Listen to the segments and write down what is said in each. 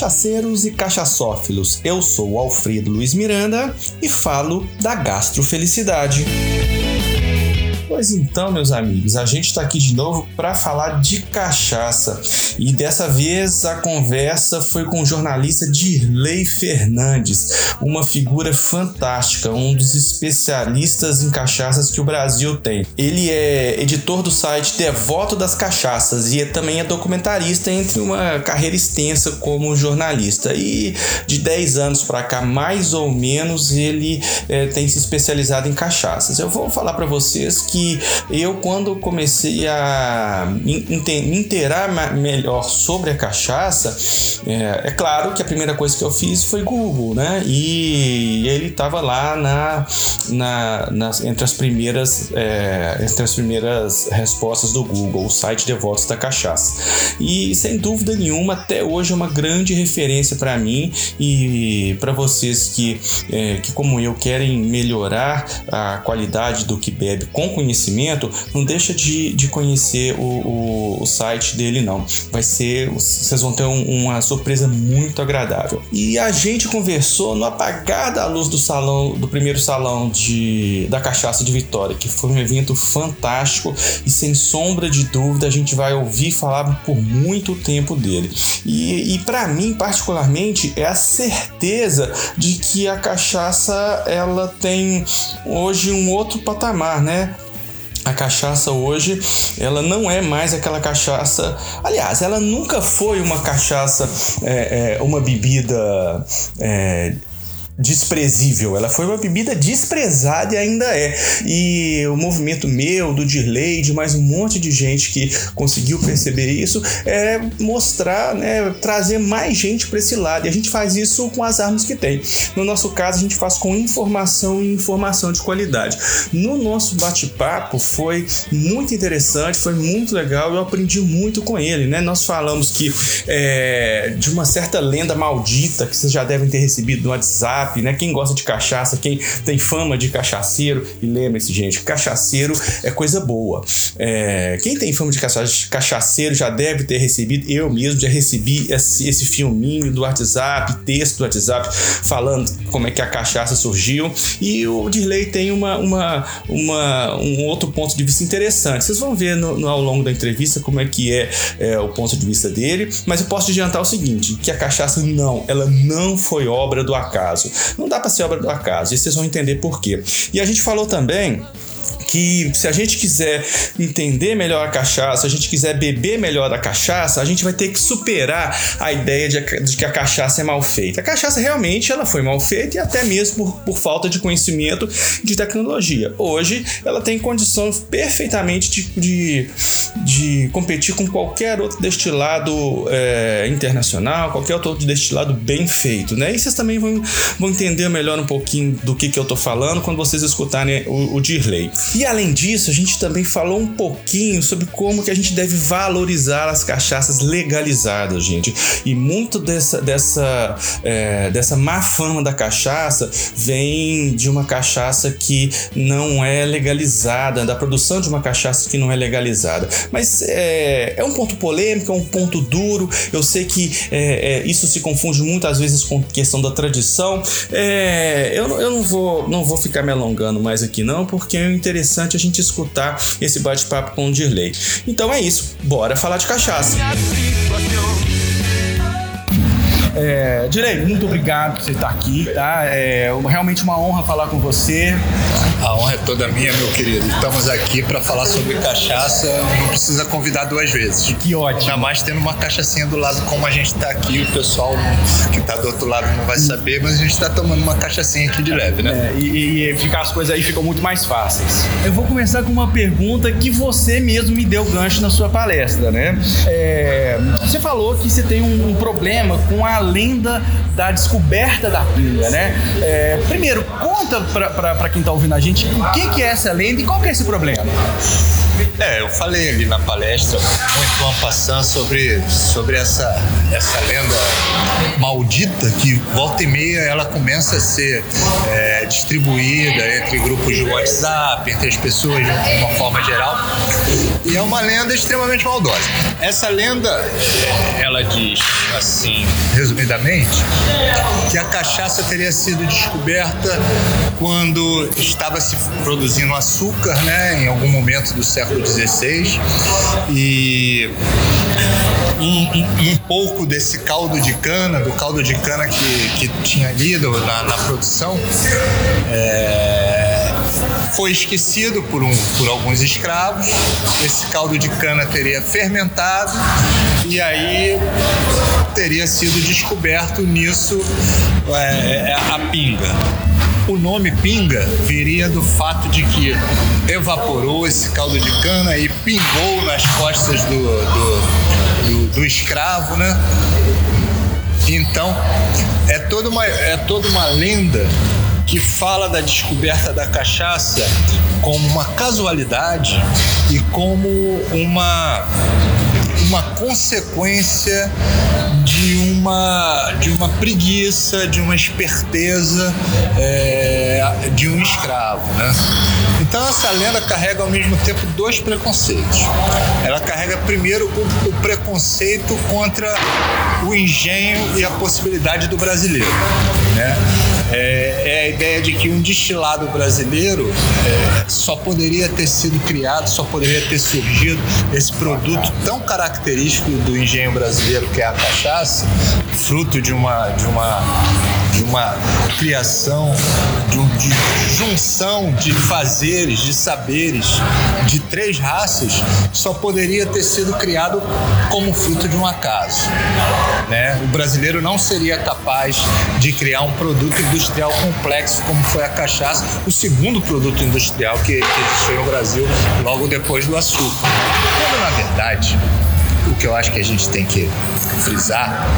cachaceiros e cachaçófilos. Eu sou o Alfredo Luiz Miranda e falo da gastrofelicidade. Pois então, meus amigos, a gente está aqui de novo para falar de cachaça. E dessa vez a conversa foi com o jornalista Dirley Fernandes, uma figura fantástica, um dos especialistas em cachaças que o Brasil tem. Ele é editor do site Devoto das Cachaças e é, também é documentarista entre uma carreira extensa como jornalista. E de 10 anos para cá, mais ou menos, ele é, tem se especializado em cachaças. Eu vou falar para vocês que eu, quando comecei a me inteirar melhor sobre a cachaça, é, é, claro que a primeira coisa que eu fiz foi Google, né? E ele estava lá na, na, nas, entre as primeiras é, entre as primeiras respostas do Google, o site Devotos da Cachaça. E sem dúvida nenhuma, até hoje é uma grande referência para mim e para vocês que, é, que, como eu, querem melhorar a qualidade do que bebe com conhecimento conhecimento, não deixa de, de conhecer o, o, o site dele, não. Vai ser, vocês vão ter um, uma surpresa muito agradável. E a gente conversou no apagar da luz do salão, do primeiro salão de, da Cachaça de Vitória, que foi um evento fantástico e sem sombra de dúvida a gente vai ouvir falar por muito tempo dele. E, e para mim, particularmente, é a certeza de que a cachaça ela tem hoje um outro patamar, né? A cachaça hoje ela não é mais aquela cachaça aliás ela nunca foi uma cachaça é, é, uma bebida é, desprezível. Ela foi uma bebida desprezada e ainda é. E o movimento meu, do Dirley, de mais um monte de gente que conseguiu perceber isso, é mostrar, né, trazer mais gente para esse lado. E a gente faz isso com as armas que tem. No nosso caso, a gente faz com informação e informação de qualidade. No nosso bate-papo foi muito interessante, foi muito legal. Eu aprendi muito com ele, né? Nós falamos que é, de uma certa lenda maldita que vocês já devem ter recebido no WhatsApp né? Quem gosta de cachaça, quem tem fama de cachaceiro, e lembre-se, gente, cachaceiro é coisa boa. É, quem tem fama de cachaceiro já deve ter recebido, eu mesmo já recebi esse, esse filminho do WhatsApp, texto do WhatsApp, falando como é que a cachaça surgiu. E o Dirley tem uma, uma, uma, um outro ponto de vista interessante. Vocês vão ver no, no, ao longo da entrevista como é que é, é o ponto de vista dele, mas eu posso adiantar o seguinte: que a cachaça não, ela não foi obra do acaso. Não dá para ser obra do acaso, e vocês vão entender por quê. E a gente falou também que se a gente quiser entender melhor a cachaça, se a gente quiser beber melhor da cachaça, a gente vai ter que superar a ideia de, de, que a cachaça é mal feita. A cachaça realmente ela foi mal feita e até mesmo por, por falta de conhecimento de tecnologia. Hoje ela tem condição perfeitamente de, de, de competir com qualquer outro destilado é, internacional, qualquer outro destilado bem feito, né? E vocês também vão, vão entender melhor um pouquinho do que, que eu tô falando quando vocês escutarem o, o Dirley. E além disso, a gente também falou um pouquinho sobre como que a gente deve valorizar as cachaças legalizadas, gente. E muito dessa, dessa, é, dessa má fama da cachaça vem de uma cachaça que não é legalizada, da produção de uma cachaça que não é legalizada. Mas é, é um ponto polêmico, é um ponto duro. Eu sei que é, é isso se confunde muitas vezes com questão da tradição. É, eu, eu não, vou, não vou ficar me alongando mais aqui, não, porque é interessante interessante a gente escutar esse bate-papo com o Dirley. Então é isso, bora falar de cachaça. É, Direi, muito obrigado por você estar aqui, tá? É realmente uma honra falar com você. A honra é toda minha, meu querido. Estamos aqui para falar sobre cachaça, não precisa convidar duas vezes. Que ótimo. Ainda mais tendo uma cachaçinha do lado como a gente está aqui, o pessoal que está do outro lado não vai saber, mas a gente está tomando uma cachaçinha aqui de leve, né? É, e, e ficar as coisas aí ficam muito mais fáceis. Eu vou começar com uma pergunta que você mesmo me deu gancho na sua palestra, né? É, você falou que você tem um, um problema com a lenda da descoberta da pinga, né? É, primeiro, conta para quem está ouvindo a gente o que, que é essa lenda e qual que é esse problema. É, eu falei ali na palestra muito uma passando sobre, sobre essa, essa lenda maldita que volta e meia ela começa a ser é, distribuída entre grupos de WhatsApp, entre as pessoas de uma forma geral. E é uma lenda extremamente maldosa. Essa lenda, ela diz assim, resumidamente, que a cachaça teria sido descoberta quando estava se produzindo açúcar, né, em algum momento do século XVI, e um, um, um, pouco desse caldo de cana, do caldo de cana que, que tinha ali na, na produção, é, foi esquecido por, um, por alguns escravos. Esse caldo de cana teria fermentado e aí teria sido descoberto nisso é, é a pinga. O nome pinga viria do fato de que evaporou esse caldo de cana e pingou nas costas do, do, do, do escravo, né? Então, é toda uma, é toda uma lenda que fala da descoberta da cachaça como uma casualidade e como uma uma consequência de uma, de uma preguiça, de uma esperteza é, de um escravo. Né? Então essa lenda carrega ao mesmo tempo dois preconceitos. Ela carrega primeiro o, o preconceito contra o engenho e a possibilidade do brasileiro. Né? É, é, a ideia de que um destilado brasileiro é, só poderia ter sido criado, só poderia ter surgido esse produto tão característico do engenho brasileiro que é a cachaça, fruto de uma de uma de uma criação, de, um, de junção de fazeres, de saberes de três raças, só poderia ter sido criado como fruto de um acaso. Né? O brasileiro não seria capaz de criar um produto industrial complexo como foi a cachaça, o segundo produto industrial que, que existiu no Brasil logo depois do açúcar. Quando, na verdade, o que eu acho que a gente tem que frisar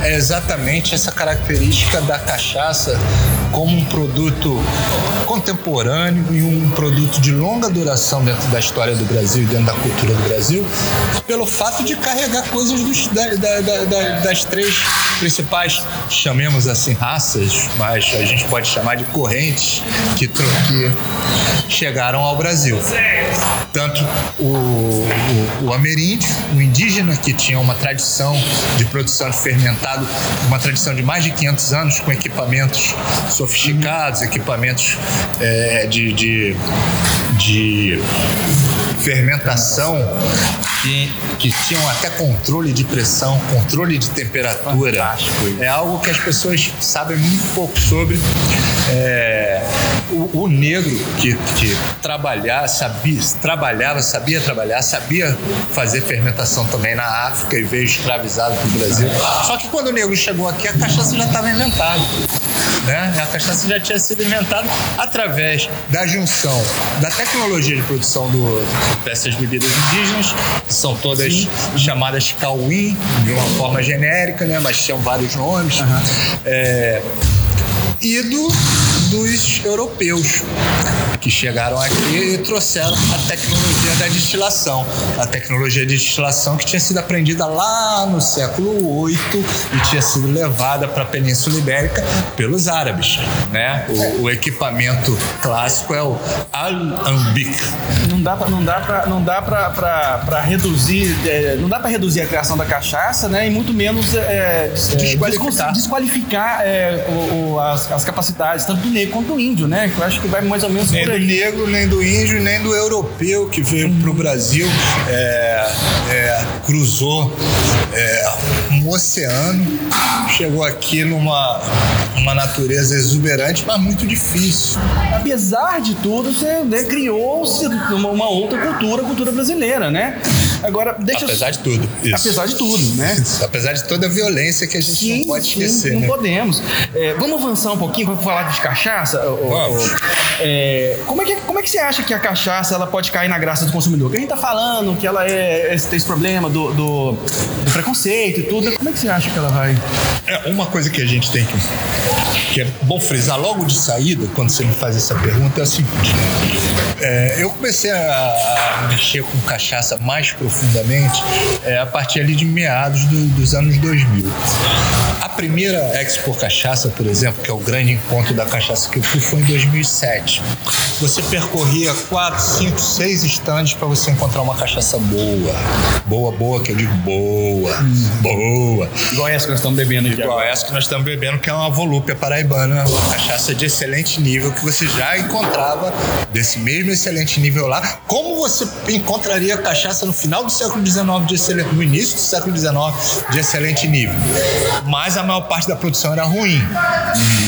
é exatamente essa característica da cachaça como um produto contemporâneo e um produto de longa duração dentro da história do Brasil e dentro da cultura do Brasil, pelo fato de carregar coisas dos, da, da, da, das três principais, chamemos assim, raças, mas a gente pode chamar de correntes que, que chegaram ao Brasil. Tanto o, o, o ameríndio, o indígena, que tinha uma tradição de produção de fermentado, uma tradição de mais de 500 anos, com equipamentos sofisticados, equipamentos é, de, de, de fermentação que, que tinham até controle de pressão, controle de temperatura. É algo que as pessoas sabem muito pouco sobre. É, o, o, negro que, que trabalhar, sabia, trabalhava, sabia trabalhar, sabia fazer fermentação também na África e veio escravizado para o Brasil. Só que quando o negro chegou aqui, a cachaça já estava inventada. Né? A cachaça já tinha sido inventada através da junção da tecnologia de produção do, dessas bebidas indígenas, que são todas Sim. chamadas Cauim, de uma forma genérica, né? mas tinham vários nomes. Uhum. É, e do, dos europeus que chegaram aqui e trouxeram a tecnologia da destilação. A tecnologia de destilação que tinha sido aprendida lá no século VIII e tinha sido levada para a Península Ibérica pelos árabes. Né? O, o equipamento clássico é o alambic. Não dá para não dá para não dá para reduzir é, não dá para reduzir a criação da cachaça, né? E muito menos é, desqualificar, desqualificar é, o, o, as, as capacidades tanto do negro quanto do índio, né? Que eu acho que vai mais ou menos nem do negro, nem do índio, nem do europeu que veio para o Brasil, é, é, cruzou é, um oceano, chegou aqui numa uma natureza exuberante, mas muito difícil. Apesar de tudo, você né, criou-se uma, uma outra cultura, a cultura brasileira, né? Agora, deixa Apesar de tudo. Isso. Apesar de tudo, né? Apesar de toda a violência que a gente sim, não pode esquecer. Sim, não né? podemos. É, vamos avançar um pouquinho para falar de cachaça? Vamos. É, como, é que, como é que você acha que a cachaça ela pode cair na graça do consumidor? Porque a gente tá falando que ela é, tem esse problema do, do, do preconceito e tudo. Como é que você acha que ela vai? É, uma coisa que a gente tem que, que é bom frisar logo de saída, quando você me faz essa pergunta, é o seguinte. É, eu comecei a mexer com cachaça mais pro profundamente é, a partir ali de meados do, dos anos 2000. A primeira Expo Cachaça, por exemplo, que é o grande encontro da cachaça que eu fui, foi em 2007. Você percorria quatro, cinco, seis estandes para você encontrar uma cachaça boa. Boa, boa, que eu digo boa. Hum. Boa. Igual essa que nós estamos bebendo. Igual essa que nós estamos bebendo, que é uma volúpia paraibana. Uma cachaça de excelente nível que você já encontrava desse mesmo excelente nível lá. Como você encontraria cachaça no final do século XIX, de excelente, no início do século XIX, de excelente nível? Mas a maior parte da produção era ruim.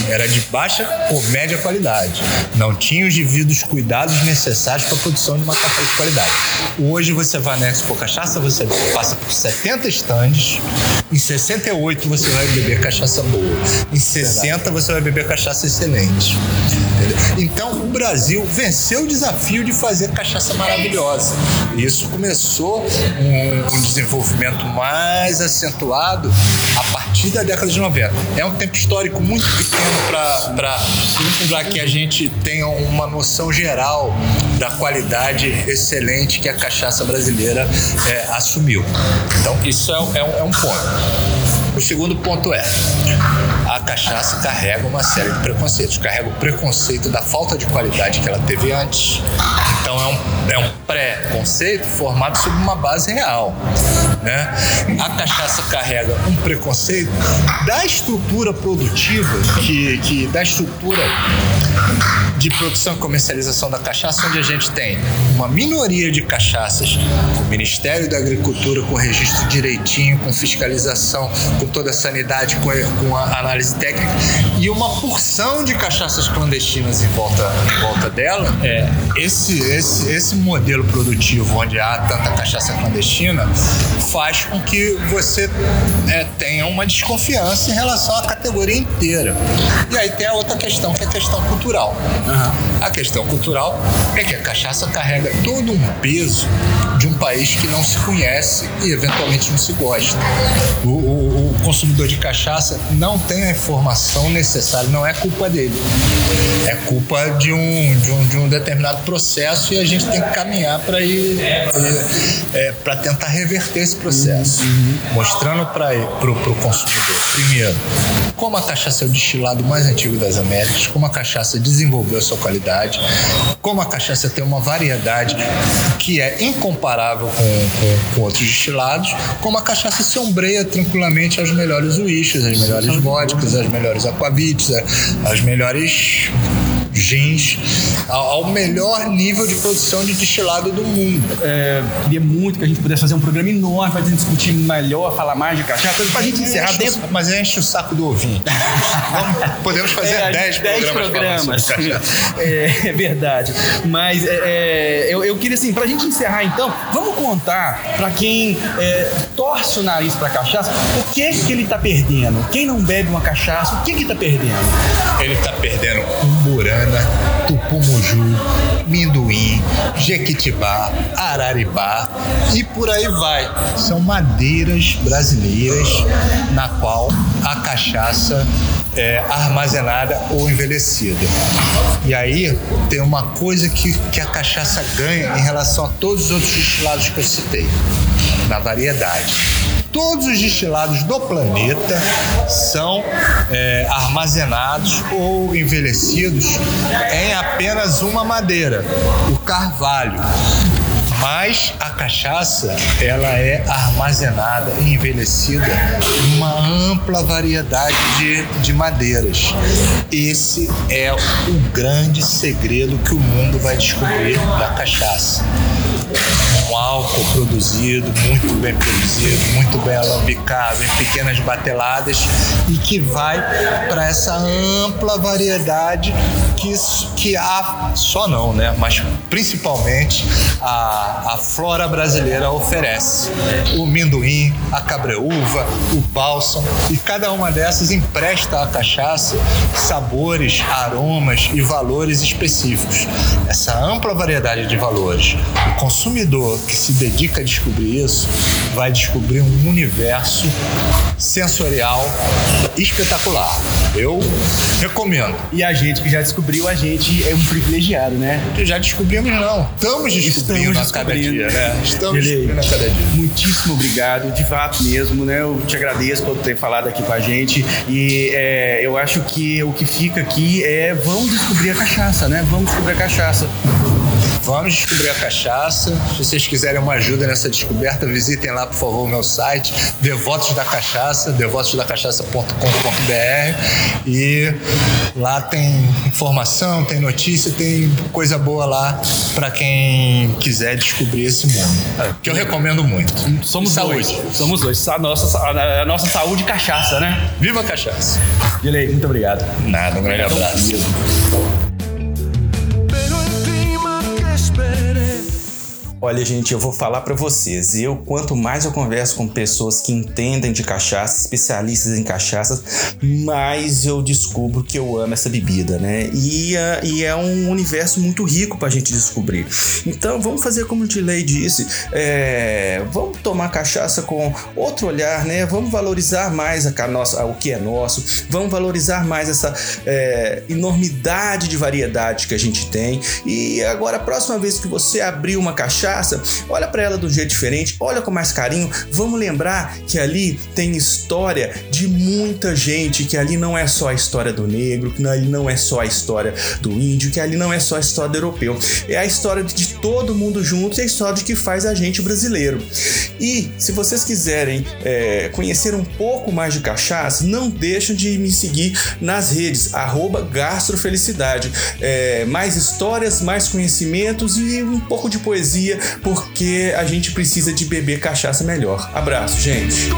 Era de baixa ou média qualidade. Não tinha os devidos cuidados necessários para a produção de uma cachaça de qualidade. Hoje você vai na Expo Cachaça, você passa por 70 estandes, em 68 você vai beber cachaça boa, em 60 você vai beber cachaça excelente. Então o Brasil venceu o desafio de fazer cachaça maravilhosa. Isso começou um, um desenvolvimento mais acentuado a partir da década de 90. É um tempo histórico muito pequeno para que a gente tenha uma noção geral da qualidade excelente que a cachaça brasileira é, assumiu. Então, isso é, é, um, é um ponto. O segundo ponto é: a cachaça carrega uma série de preconceitos. Carrega o preconceito da falta de qualidade que ela teve antes. Então é um, é um pré-conceito formado sobre uma base real. Né? A cachaça carrega um preconceito da estrutura produtiva, que, que da estrutura de produção e comercialização da cachaça, onde a gente tem uma minoria de cachaças, o Ministério da Agricultura com registro direitinho, com fiscalização, com toda a sanidade, com a, com a análise técnica, e uma porção de cachaças clandestinas em volta, em volta dela. É, esse, esse, esse modelo produtivo onde há tanta cachaça clandestina faz com que você é, tenha uma desconfiança em relação à categoria inteira. E aí tem a outra questão, que é a questão cultural. Uhum. A questão cultural é que a cachaça carrega todo um peso de um país que não se conhece e eventualmente não se gosta. O, o, o consumidor de cachaça não tem a informação necessária, não é culpa dele. É culpa de um, de um, de um determinado processo e a gente tem que caminhar para ir é, é, para tentar reverter esse processo, uhum. mostrando para o consumidor, primeiro, como a cachaça é o destilado mais antigo das Américas, como a cachaça desenvolveu a sua qualidade, como a cachaça tem uma variedade que é incomparável com, com, com outros destilados, como a cachaça se ombreia tranquilamente aos melhores uísques, as melhores vodkas, as melhores aquavites, as melhores gins ao, melhor nível de produção de destilado do mundo. É, queria muito que a gente pudesse fazer um programa enorme para discutir melhor, falar mais de cachaça, para a gente encerrar dentro. Mas enche o saco do ovinho. podemos fazer 10 é, programas. programas. É, é, verdade. Mas é, é, eu, eu queria assim, para a gente encerrar então, vamos contar para quem é, torce o nariz para cachaça, o que que ele está perdendo? Quem não bebe uma cachaça, o que que está perdendo? Ele está perdendo um burano Mariana, Tupumuju, Minduim, Jequitibá, Araribá e por aí vai. São madeiras brasileiras na qual a cachaça é armazenada ou envelhecida. E aí tem uma coisa que, que a cachaça ganha em relação a todos os outros destilados que eu citei, na variedade todos os destilados do planeta são é, armazenados ou envelhecidos em apenas uma madeira, o carvalho. Mas a cachaça, ela é armazenada e envelhecida em uma ampla variedade de, de madeiras. Esse é o grande segredo que o mundo vai descobrir da cachaça um álcool produzido, muito bem produzido, muito bem alambicado, em pequenas bateladas e que vai para essa ampla variedade que, que há, só não, né? Mas principalmente a, a flora brasileira oferece. O minduim, a cabreúva, o bálsamo e cada uma dessas empresta à cachaça sabores, aromas e valores específicos. Essa ampla variedade de valores. O consumidor que se dedica a descobrir isso vai descobrir um universo sensorial espetacular. Eu recomendo. E a gente que já descobriu a gente é um privilegiado, né? Já descobrimos, não. Estamos descobrindo Estamos a cada dia, né? Estamos Ele, descobrindo a cada dia. Muitíssimo obrigado, de fato mesmo, né? Eu te agradeço por ter falado aqui com a gente. E é, eu acho que o que fica aqui é vamos descobrir a cachaça, né? Vamos descobrir a cachaça. Vamos descobrir a cachaça. Se vocês quiserem uma ajuda nessa descoberta, visitem lá, por favor, o meu site, Devotos da Cachaça, devotosdacachaça.com.br e lá tem informação, tem notícia, tem coisa boa lá para quem quiser descobrir esse mundo. Que eu recomendo muito. Somos saúde. dois. Somos dois. A nossa, a nossa saúde cachaça, né? Viva a cachaça. Dilei, muito obrigado. Nada, um grande abraço. Olha, gente, eu vou falar para vocês. Eu, quanto mais eu converso com pessoas que entendem de cachaça, especialistas em cachaças, mais eu descubro que eu amo essa bebida, né? E, uh, e é um universo muito rico pra gente descobrir. Então, vamos fazer como o Dilei disse: é, vamos tomar cachaça com outro olhar, né? Vamos valorizar mais a, a nossa, a, o que é nosso, vamos valorizar mais essa é, enormidade de variedade que a gente tem. E agora, a próxima vez que você abrir uma cachaça, cachaça, olha para ela de um jeito diferente, olha com mais carinho. Vamos lembrar que ali tem história de muita gente, que ali não é só a história do negro, que ali não é só a história do índio, que ali não é só a história do europeu. É a história de todo mundo junto e a história de que faz a gente brasileiro. E se vocês quiserem é, conhecer um pouco mais de cachaça, não deixem de me seguir nas redes, gastrofelicidade. É, mais histórias, mais conhecimentos e um pouco de poesia porque a gente precisa de beber cachaça melhor. Abraço, gente.